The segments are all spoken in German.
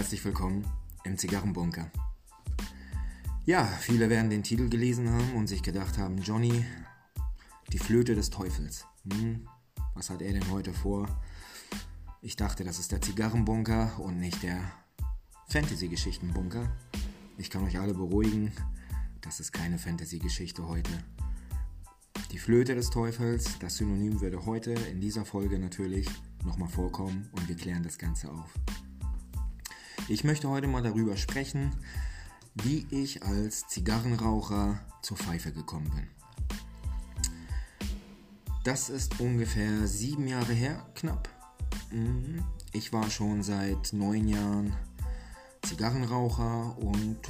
herzlich willkommen im Zigarrenbunker. Ja, viele werden den Titel gelesen haben und sich gedacht haben, Johnny, die Flöte des Teufels. Hm, was hat er denn heute vor? Ich dachte, das ist der Zigarrenbunker und nicht der Fantasy-Geschichtenbunker. Ich kann euch alle beruhigen, das ist keine Fantasy-Geschichte heute. Die Flöte des Teufels, das Synonym würde heute in dieser Folge natürlich nochmal vorkommen und wir klären das Ganze auf. Ich möchte heute mal darüber sprechen, wie ich als Zigarrenraucher zur Pfeife gekommen bin. Das ist ungefähr sieben Jahre her, knapp. Mhm. Ich war schon seit neun Jahren Zigarrenraucher und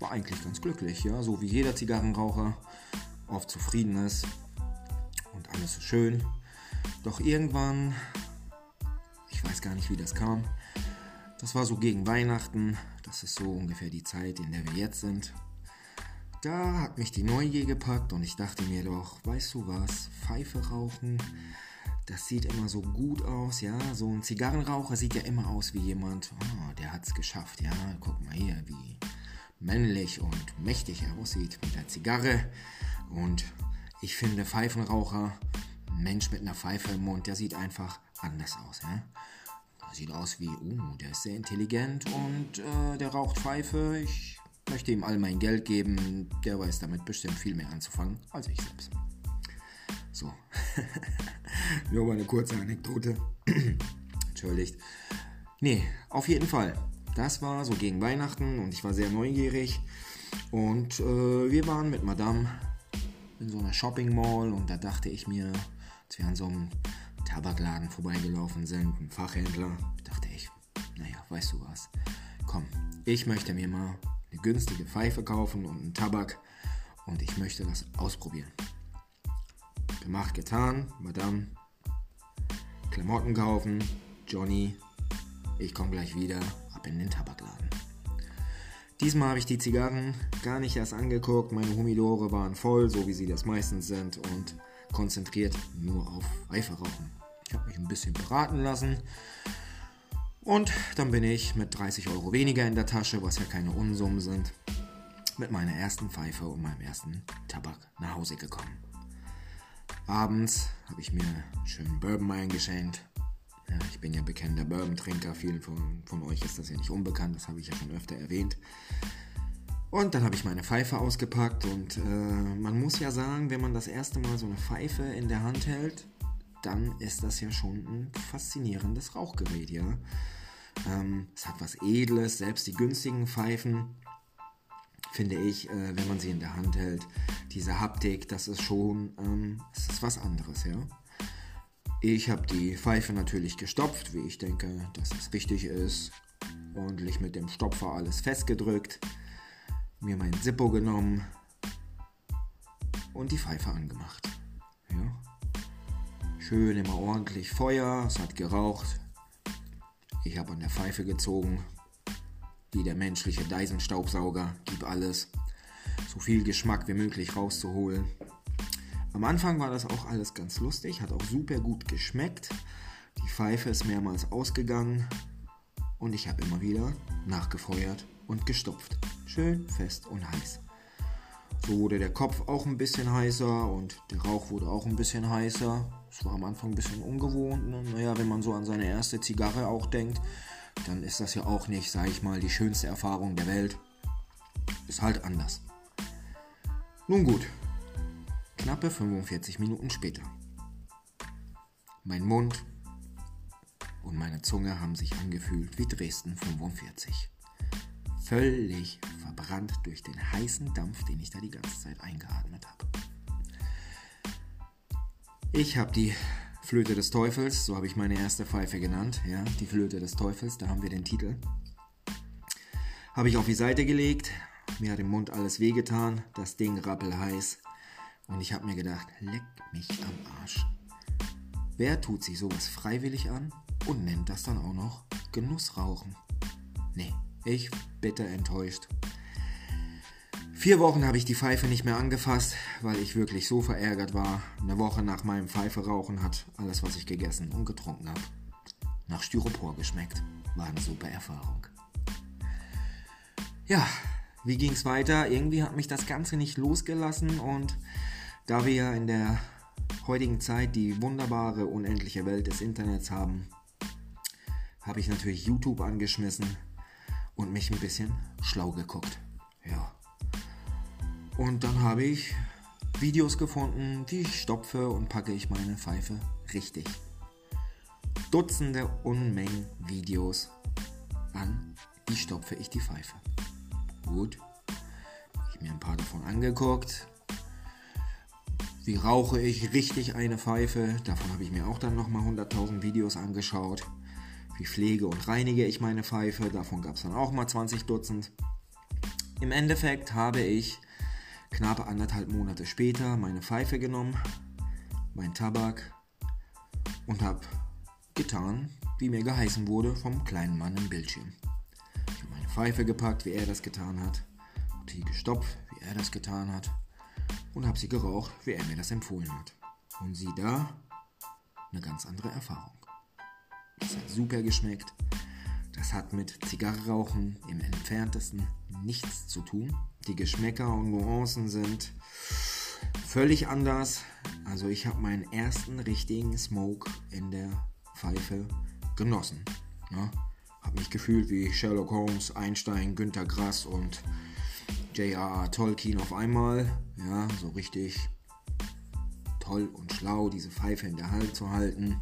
war eigentlich ganz glücklich, ja, so wie jeder Zigarrenraucher oft zufrieden ist und alles so schön. Doch irgendwann, ich weiß gar nicht, wie das kam, das war so gegen Weihnachten, das ist so ungefähr die Zeit, in der wir jetzt sind. Da hat mich die Neugier gepackt und ich dachte mir doch, weißt du was, Pfeife rauchen, das sieht immer so gut aus, ja. So ein Zigarrenraucher sieht ja immer aus wie jemand, oh, der hat's geschafft, ja. Guck mal hier, wie männlich und mächtig er aussieht mit der Zigarre. Und ich finde Pfeifenraucher, ein Mensch mit einer Pfeife im Mund, der sieht einfach anders aus, ja. Sieht aus wie, uh, der ist sehr intelligent und äh, der raucht Pfeife. Ich möchte ihm all mein Geld geben. Der weiß damit bestimmt viel mehr anzufangen als ich selbst. So. Nur mal eine kurze Anekdote. Entschuldigt. Nee, auf jeden Fall. Das war so gegen Weihnachten und ich war sehr neugierig. Und äh, wir waren mit Madame in so einer Shopping Mall und da dachte ich mir, als wir an so einem Tabakladen vorbeigelaufen sind, ein Fachhändler, dachte ich, naja, weißt du was, komm, ich möchte mir mal eine günstige Pfeife kaufen und einen Tabak und ich möchte das ausprobieren. Gemacht, getan, Madame, Klamotten kaufen, Johnny, ich komme gleich wieder, ab in den Tabakladen. Diesmal habe ich die Zigarren gar nicht erst angeguckt, meine Humidore waren voll, so wie sie das meistens sind und konzentriert nur auf Pfeife rauchen. Ich habe mich ein bisschen beraten lassen und dann bin ich mit 30 Euro weniger in der Tasche, was ja keine Unsummen sind, mit meiner ersten Pfeife und meinem ersten Tabak nach Hause gekommen. Abends habe ich mir schön Bourbon eingeschenkt. Ja, ich bin ja bekannter Bourbon-Trinker, vielen von, von euch ist das ja nicht unbekannt, das habe ich ja schon öfter erwähnt. Und dann habe ich meine Pfeife ausgepackt und äh, man muss ja sagen, wenn man das erste Mal so eine Pfeife in der Hand hält, dann ist das ja schon ein faszinierendes Rauchgerät, ja. Ähm, es hat was Edles, selbst die günstigen Pfeifen, finde ich, äh, wenn man sie in der Hand hält, diese Haptik, das ist schon, ähm, es ist was anderes, ja. Ich habe die Pfeife natürlich gestopft, wie ich denke, dass es richtig ist. Ordentlich mit dem Stopfer alles festgedrückt, mir mein Zippo genommen und die Pfeife angemacht. Ja. Schön immer ordentlich Feuer, es hat geraucht, ich habe an der Pfeife gezogen, wie der menschliche Dyson-Staubsauger, gib alles, so viel Geschmack wie möglich rauszuholen. Am Anfang war das auch alles ganz lustig, hat auch super gut geschmeckt. Die Pfeife ist mehrmals ausgegangen und ich habe immer wieder nachgefeuert und gestopft. Schön fest und heiß. So wurde der Kopf auch ein bisschen heißer und der Rauch wurde auch ein bisschen heißer. Es war am Anfang ein bisschen ungewohnt. Ne? Naja, wenn man so an seine erste Zigarre auch denkt, dann ist das ja auch nicht, sag ich mal, die schönste Erfahrung der Welt. Ist halt anders. Nun gut, knappe 45 Minuten später. Mein Mund und meine Zunge haben sich angefühlt wie Dresden 45. Völlig verbrannt durch den heißen Dampf, den ich da die ganze Zeit eingeatmet habe. Ich habe die Flöte des Teufels, so habe ich meine erste Pfeife genannt, ja, die Flöte des Teufels, da haben wir den Titel. Habe ich auf die Seite gelegt, mir hat im Mund alles wehgetan, das Ding rappelheiß und ich habe mir gedacht, leck mich am Arsch. Wer tut sich sowas freiwillig an und nennt das dann auch noch Genussrauchen? Nee, ich bitte enttäuscht. Vier Wochen habe ich die Pfeife nicht mehr angefasst, weil ich wirklich so verärgert war. Eine Woche nach meinem Pfeiferauchen hat alles, was ich gegessen und getrunken habe, nach Styropor geschmeckt. War eine super Erfahrung. Ja, wie ging es weiter? Irgendwie hat mich das Ganze nicht losgelassen und da wir ja in der heutigen Zeit die wunderbare, unendliche Welt des Internets haben, habe ich natürlich YouTube angeschmissen und mich ein bisschen schlau geguckt. Ja. Und dann habe ich Videos gefunden, wie stopfe und packe ich meine Pfeife richtig. Dutzende Unmengen Videos an, wie stopfe ich die Pfeife. Gut, ich mir ein paar davon angeguckt. Wie rauche ich richtig eine Pfeife? Davon habe ich mir auch dann nochmal 100.000 Videos angeschaut. Wie pflege und reinige ich meine Pfeife? Davon gab es dann auch mal 20 Dutzend. Im Endeffekt habe ich knapp anderthalb Monate später meine Pfeife genommen, mein Tabak und habe getan, wie mir geheißen wurde vom kleinen Mann im Bildschirm. Ich habe meine Pfeife gepackt, wie er das getan hat, sie gestopft, wie er das getan hat und habe sie geraucht, wie er mir das empfohlen hat. Und sieh da, eine ganz andere Erfahrung. Das hat super geschmeckt. Das hat mit Zigarrenrauchen im entferntesten nichts zu tun. Die Geschmäcker und Nuancen sind völlig anders. Also ich habe meinen ersten richtigen Smoke in der Pfeife genossen. Ja, habe mich gefühlt wie Sherlock Holmes, Einstein, Günter Grass und J.R.R. Tolkien auf einmal. Ja, so richtig toll und schlau, diese Pfeife in der Hand zu halten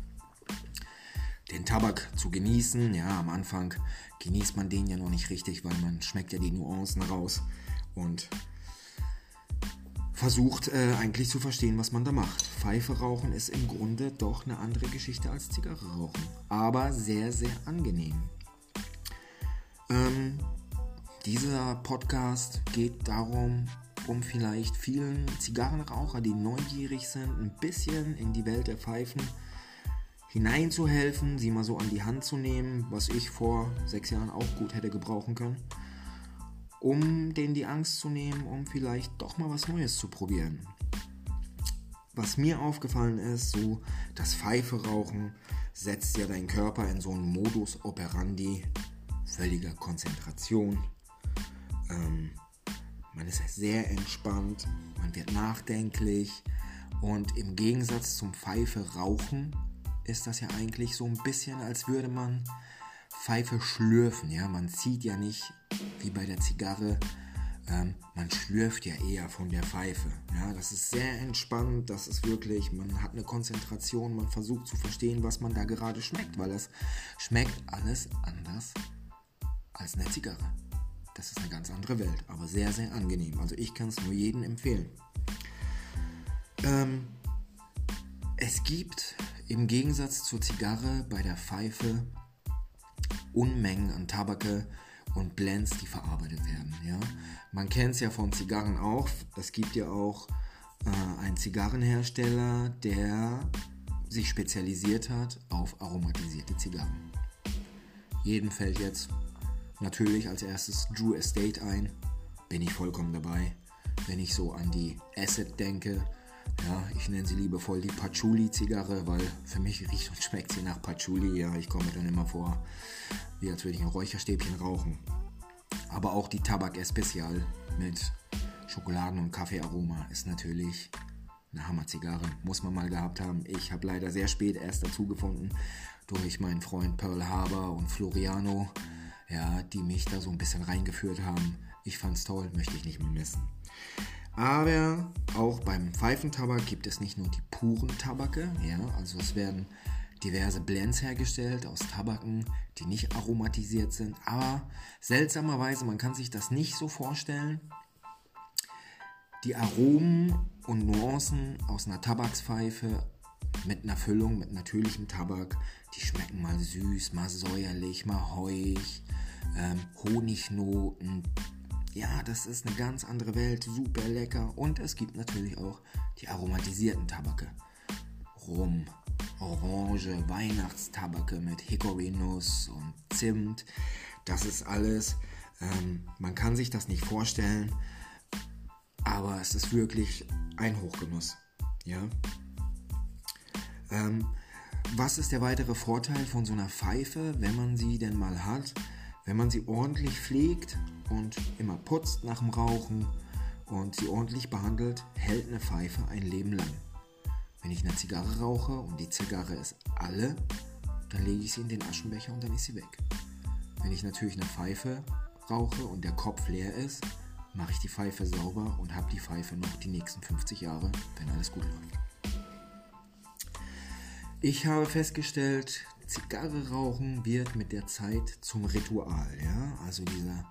den Tabak zu genießen. Ja, am Anfang genießt man den ja noch nicht richtig, weil man schmeckt ja die Nuancen raus und versucht äh, eigentlich zu verstehen, was man da macht. Pfeife rauchen ist im Grunde doch eine andere Geschichte als Zigarre rauchen, aber sehr, sehr angenehm. Ähm, dieser Podcast geht darum, um vielleicht vielen Zigarrenraucher, die neugierig sind, ein bisschen in die Welt der Pfeifen hineinzuhelfen, sie mal so an die Hand zu nehmen, was ich vor sechs Jahren auch gut hätte gebrauchen können, um denen die Angst zu nehmen, um vielleicht doch mal was Neues zu probieren. Was mir aufgefallen ist, so das Pfeife rauchen setzt ja deinen Körper in so einen Modus operandi völliger Konzentration. Ähm, man ist sehr entspannt, man wird nachdenklich und im Gegensatz zum Pfeife rauchen ist das ja eigentlich so ein bisschen, als würde man Pfeife schlürfen. Ja, man zieht ja nicht wie bei der Zigarre. Ähm, man schlürft ja eher von der Pfeife. Ja, das ist sehr entspannt. Das ist wirklich, man hat eine Konzentration. Man versucht zu verstehen, was man da gerade schmeckt, weil es schmeckt alles anders als eine Zigarre. Das ist eine ganz andere Welt, aber sehr, sehr angenehm. Also ich kann es nur jedem empfehlen. Ähm, es gibt im Gegensatz zur Zigarre bei der Pfeife Unmengen an Tabake und Blends, die verarbeitet werden. Ja? Man kennt es ja von Zigarren auch. Es gibt ja auch äh, einen Zigarrenhersteller, der sich spezialisiert hat auf aromatisierte Zigarren. Jeden fällt jetzt natürlich als erstes Drew Estate ein. Bin ich vollkommen dabei. Wenn ich so an die Acid denke, ja, ich nenne sie liebevoll die Patchouli-Zigarre, weil für mich riecht und schmeckt sie nach Patchouli. Ja, ich komme dann immer vor, wie als würde ich ein Räucherstäbchen rauchen. Aber auch die Tabak Especial mit Schokoladen- und Kaffeearoma ist natürlich eine Hammer-Zigarre. Muss man mal gehabt haben. Ich habe leider sehr spät erst dazu gefunden durch meinen Freund Pearl Harbor und Floriano, ja, die mich da so ein bisschen reingeführt haben. Ich fand's toll, möchte ich nicht mehr missen. Aber auch beim Pfeifentabak gibt es nicht nur die puren Tabake, ja, also es werden diverse Blends hergestellt aus Tabaken, die nicht aromatisiert sind. Aber seltsamerweise, man kann sich das nicht so vorstellen. Die Aromen und Nuancen aus einer Tabakspfeife mit einer Füllung, mit natürlichem Tabak, die schmecken mal süß, mal säuerlich, mal heuig, ähm, Honignoten, ja, das ist eine ganz andere Welt, super lecker. Und es gibt natürlich auch die aromatisierten Tabake. Rum, Orange, Weihnachtstabake mit Hickory-Nuss und Zimt. Das ist alles. Ähm, man kann sich das nicht vorstellen, aber es ist wirklich ein Hochgenuss. Ja. Ähm, was ist der weitere Vorteil von so einer Pfeife, wenn man sie denn mal hat? Wenn man sie ordentlich pflegt und immer putzt nach dem Rauchen und sie ordentlich behandelt, hält eine Pfeife ein Leben lang. Wenn ich eine Zigarre rauche und die Zigarre ist alle, dann lege ich sie in den Aschenbecher und dann ist sie weg. Wenn ich natürlich eine Pfeife rauche und der Kopf leer ist, mache ich die Pfeife sauber und habe die Pfeife noch die nächsten 50 Jahre, wenn alles gut läuft. Ich habe festgestellt, Zigarre rauchen wird mit der Zeit zum Ritual. Ja? Also dieser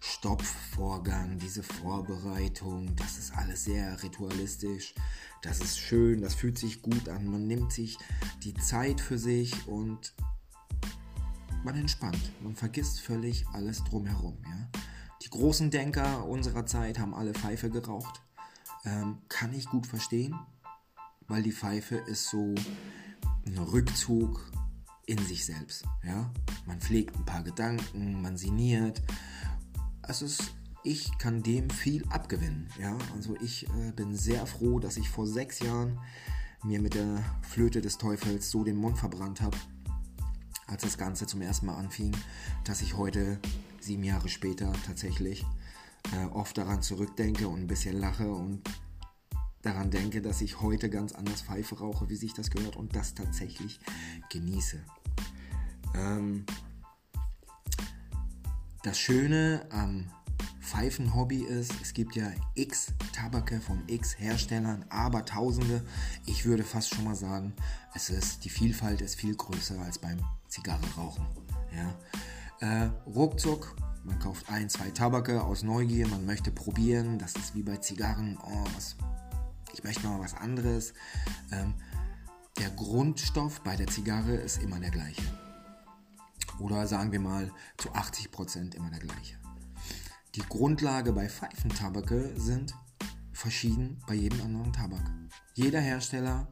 Stopfvorgang, diese Vorbereitung, das ist alles sehr ritualistisch. Das ist schön, das fühlt sich gut an. Man nimmt sich die Zeit für sich und man entspannt. Man vergisst völlig alles drumherum. Ja? Die großen Denker unserer Zeit haben alle Pfeife geraucht. Ähm, kann ich gut verstehen, weil die Pfeife ist so ein Rückzug in sich selbst. Ja? Man pflegt ein paar Gedanken, man sinniert. Es ist, ich kann dem viel abgewinnen. Ja? Also ich äh, bin sehr froh, dass ich vor sechs Jahren mir mit der Flöte des Teufels so den Mund verbrannt habe, als das Ganze zum ersten Mal anfing, dass ich heute, sieben Jahre später, tatsächlich äh, oft daran zurückdenke und ein bisschen lache und daran denke, dass ich heute ganz anders Pfeife rauche, wie sich das gehört und das tatsächlich genieße. Ähm, das Schöne am Pfeifenhobby ist, es gibt ja x Tabake von x Herstellern, aber Tausende. Ich würde fast schon mal sagen, es ist, die Vielfalt ist viel größer als beim Zigarre rauchen. Ja. Äh, ruckzuck, man kauft ein, zwei Tabake aus Neugier, man möchte probieren. Das ist wie bei Zigarren, oh, was, ich möchte mal was anderes. Ähm, der Grundstoff bei der Zigarre ist immer der gleiche. Oder sagen wir mal zu 80% immer der gleiche. Die Grundlage bei Pfeifentabake sind verschieden bei jedem anderen Tabak. Jeder Hersteller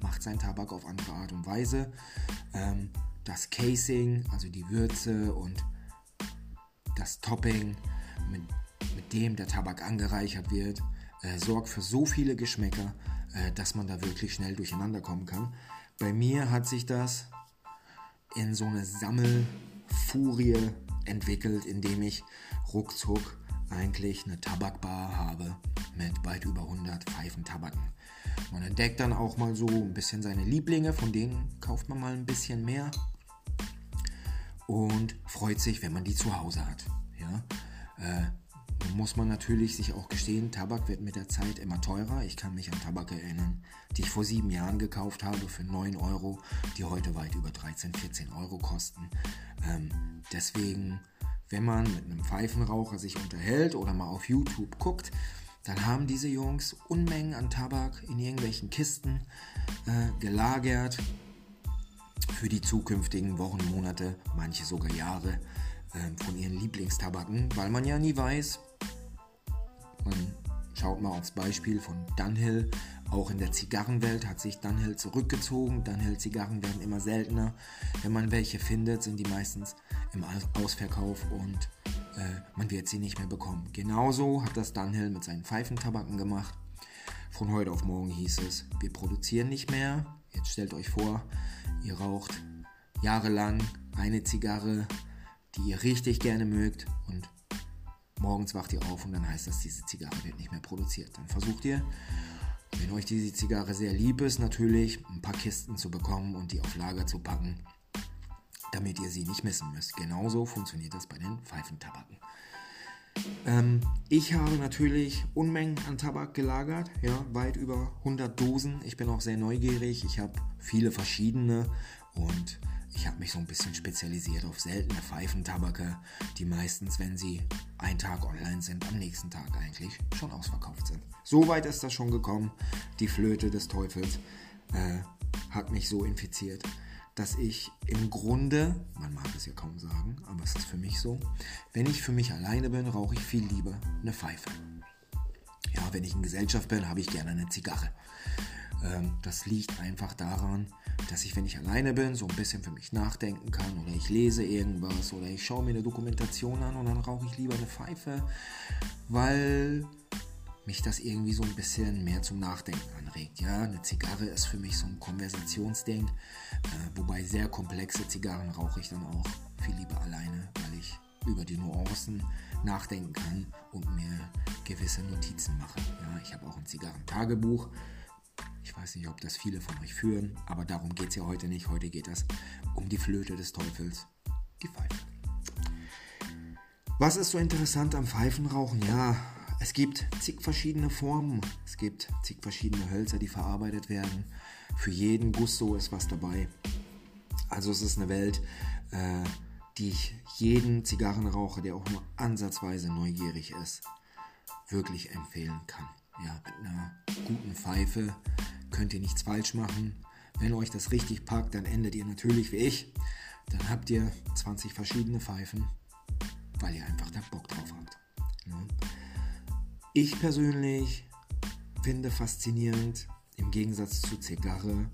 macht seinen Tabak auf andere Art und Weise. Ähm, das Casing, also die Würze und das Topping, mit, mit dem der Tabak angereichert wird, äh, sorgt für so viele Geschmäcker, äh, dass man da wirklich schnell durcheinander kommen kann. Bei mir hat sich das in so eine Sammelfurie entwickelt, indem ich ruckzuck eigentlich eine Tabakbar habe mit weit über 100 Pfeifentabaken. Man entdeckt dann auch mal so ein bisschen seine Lieblinge, von denen kauft man mal ein bisschen mehr und freut sich, wenn man die zu Hause hat. Ja? Äh, muss man natürlich sich auch gestehen, Tabak wird mit der Zeit immer teurer. Ich kann mich an Tabak erinnern, die ich vor sieben Jahren gekauft habe für 9 Euro, die heute weit über 13, 14 Euro kosten. Ähm, deswegen, wenn man mit einem Pfeifenraucher sich unterhält oder mal auf YouTube guckt, dann haben diese Jungs Unmengen an Tabak in irgendwelchen Kisten äh, gelagert für die zukünftigen Wochen, Monate, manche sogar Jahre äh, von ihren Lieblingstabaken, weil man ja nie weiß. Man schaut mal aufs Beispiel von Dunhill. Auch in der Zigarrenwelt hat sich Dunhill zurückgezogen. Dunhill-Zigarren werden immer seltener. Wenn man welche findet, sind die meistens im Ausverkauf und äh, man wird sie nicht mehr bekommen. Genauso hat das Dunhill mit seinen Pfeifentabaken gemacht. Von heute auf morgen hieß es, wir produzieren nicht mehr. Jetzt stellt euch vor, ihr raucht jahrelang eine Zigarre, die ihr richtig gerne mögt und morgens wacht ihr auf und dann heißt das, diese Zigarre wird nicht mehr produziert. Dann versucht ihr, wenn euch diese Zigarre sehr lieb ist, natürlich ein paar Kisten zu bekommen und die auf Lager zu packen, damit ihr sie nicht missen müsst. Genauso funktioniert das bei den Pfeifentabaken. Ähm, ich habe natürlich Unmengen an Tabak gelagert, ja, weit über 100 Dosen. Ich bin auch sehr neugierig. Ich habe viele verschiedene und ich habe mich so ein bisschen spezialisiert auf seltene Pfeifentabake, die meistens, wenn sie einen Tag online sind, am nächsten Tag eigentlich schon ausverkauft sind. So weit ist das schon gekommen. Die Flöte des Teufels äh, hat mich so infiziert, dass ich im Grunde, man mag es ja kaum sagen, aber es ist für mich so, wenn ich für mich alleine bin, rauche ich viel lieber eine Pfeife. Ja, wenn ich in Gesellschaft bin, habe ich gerne eine Zigarre. Ähm, das liegt einfach daran, dass ich, wenn ich alleine bin, so ein bisschen für mich nachdenken kann oder ich lese irgendwas oder ich schaue mir eine Dokumentation an und dann rauche ich lieber eine Pfeife, weil mich das irgendwie so ein bisschen mehr zum Nachdenken anregt. Ja, eine Zigarre ist für mich so ein Konversationsding, äh, wobei sehr komplexe Zigarren rauche ich dann auch viel lieber alleine, weil ich über die Nuancen nachdenken kann und mir gewisse Notizen mache. Ja, ich habe auch ein Zigarrentagebuch. Ich weiß nicht, ob das viele von euch führen, aber darum geht es ja heute nicht. Heute geht es um die Flöte des Teufels, die Pfeife. Was ist so interessant am Pfeifenrauchen? Ja, es gibt zig verschiedene Formen, es gibt zig verschiedene Hölzer, die verarbeitet werden. Für jeden Gusto ist was dabei. Also es ist eine Welt, äh, die ich jeden Zigarrenraucher, der auch nur ansatzweise neugierig ist, wirklich empfehlen kann. Ja, mit einer guten Pfeife könnt ihr nichts falsch machen. Wenn euch das richtig packt, dann endet ihr natürlich wie ich. Dann habt ihr 20 verschiedene Pfeifen, weil ihr einfach da Bock drauf habt. Ja. Ich persönlich finde faszinierend, im Gegensatz zu Zigarre,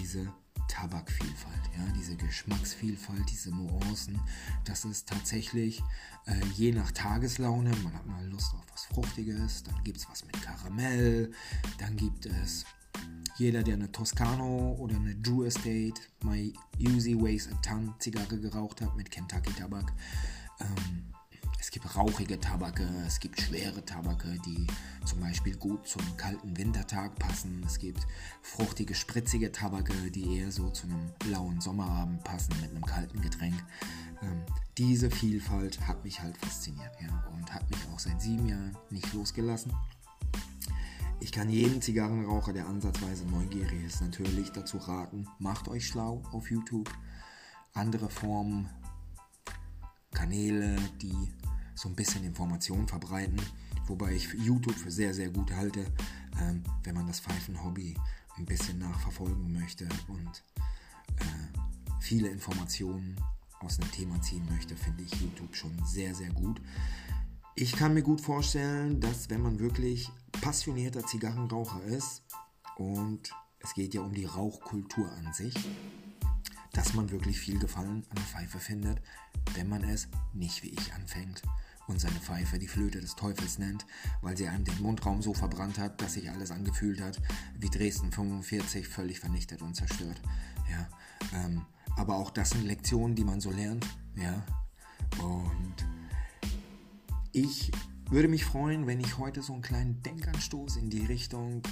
diese Tabakvielfalt, ja, diese Geschmacksvielfalt, diese Nuancen. Das ist tatsächlich äh, je nach Tageslaune. Man hat mal Lust auf was Fruchtiges, dann gibt es was mit Karamell, dann gibt es jeder, der eine Toscano oder eine Drew Estate, My Uzi Weighs a Ton Zigarre geraucht hat mit Kentucky Tabak. Ähm, es gibt rauchige Tabake, es gibt schwere Tabake, die zum Beispiel gut zum kalten Wintertag passen. Es gibt fruchtige, spritzige Tabake, die eher so zu einem lauen Sommerabend passen mit einem kalten Getränk. Ähm, diese Vielfalt hat mich halt fasziniert ja, und hat mich auch seit sieben Jahren nicht losgelassen. Ich kann jedem Zigarrenraucher, der ansatzweise neugierig ist, natürlich dazu raten, macht euch schlau auf YouTube. Andere Formen, Kanäle, die so ein bisschen Informationen verbreiten, wobei ich YouTube für sehr, sehr gut halte, ähm, wenn man das Pfeifen-Hobby ein bisschen nachverfolgen möchte und äh, viele Informationen aus einem Thema ziehen möchte, finde ich YouTube schon sehr, sehr gut. Ich kann mir gut vorstellen, dass wenn man wirklich passionierter Zigarrenraucher ist und es geht ja um die Rauchkultur an sich, dass man wirklich viel Gefallen an der Pfeife findet, wenn man es nicht wie ich anfängt und seine Pfeife die Flöte des Teufels nennt, weil sie einem den Mundraum so verbrannt hat, dass sich alles angefühlt hat, wie Dresden 45 völlig vernichtet und zerstört. Ja, ähm, aber auch das sind Lektionen, die man so lernt. Ja, und ich würde mich freuen, wenn ich heute so einen kleinen Denkanstoß in die Richtung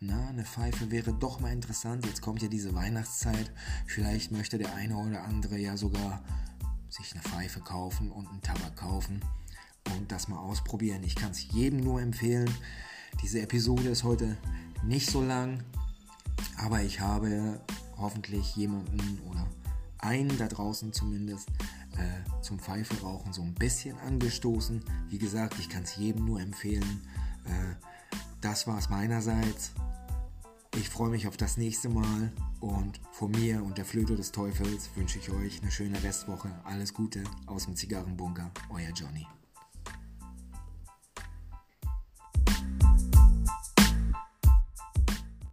na, eine Pfeife wäre doch mal interessant. Jetzt kommt ja diese Weihnachtszeit. Vielleicht möchte der eine oder andere ja sogar sich eine Pfeife kaufen und einen Tabak kaufen und das mal ausprobieren. Ich kann es jedem nur empfehlen. Diese Episode ist heute nicht so lang, aber ich habe hoffentlich jemanden oder einen da draußen zumindest äh, zum Pfeife rauchen so ein bisschen angestoßen. Wie gesagt, ich kann es jedem nur empfehlen. Äh, das war es meinerseits. Ich freue mich auf das nächste Mal und von mir und der Flöte des Teufels wünsche ich euch eine schöne Restwoche. Alles Gute aus dem Zigarrenbunker, euer Johnny.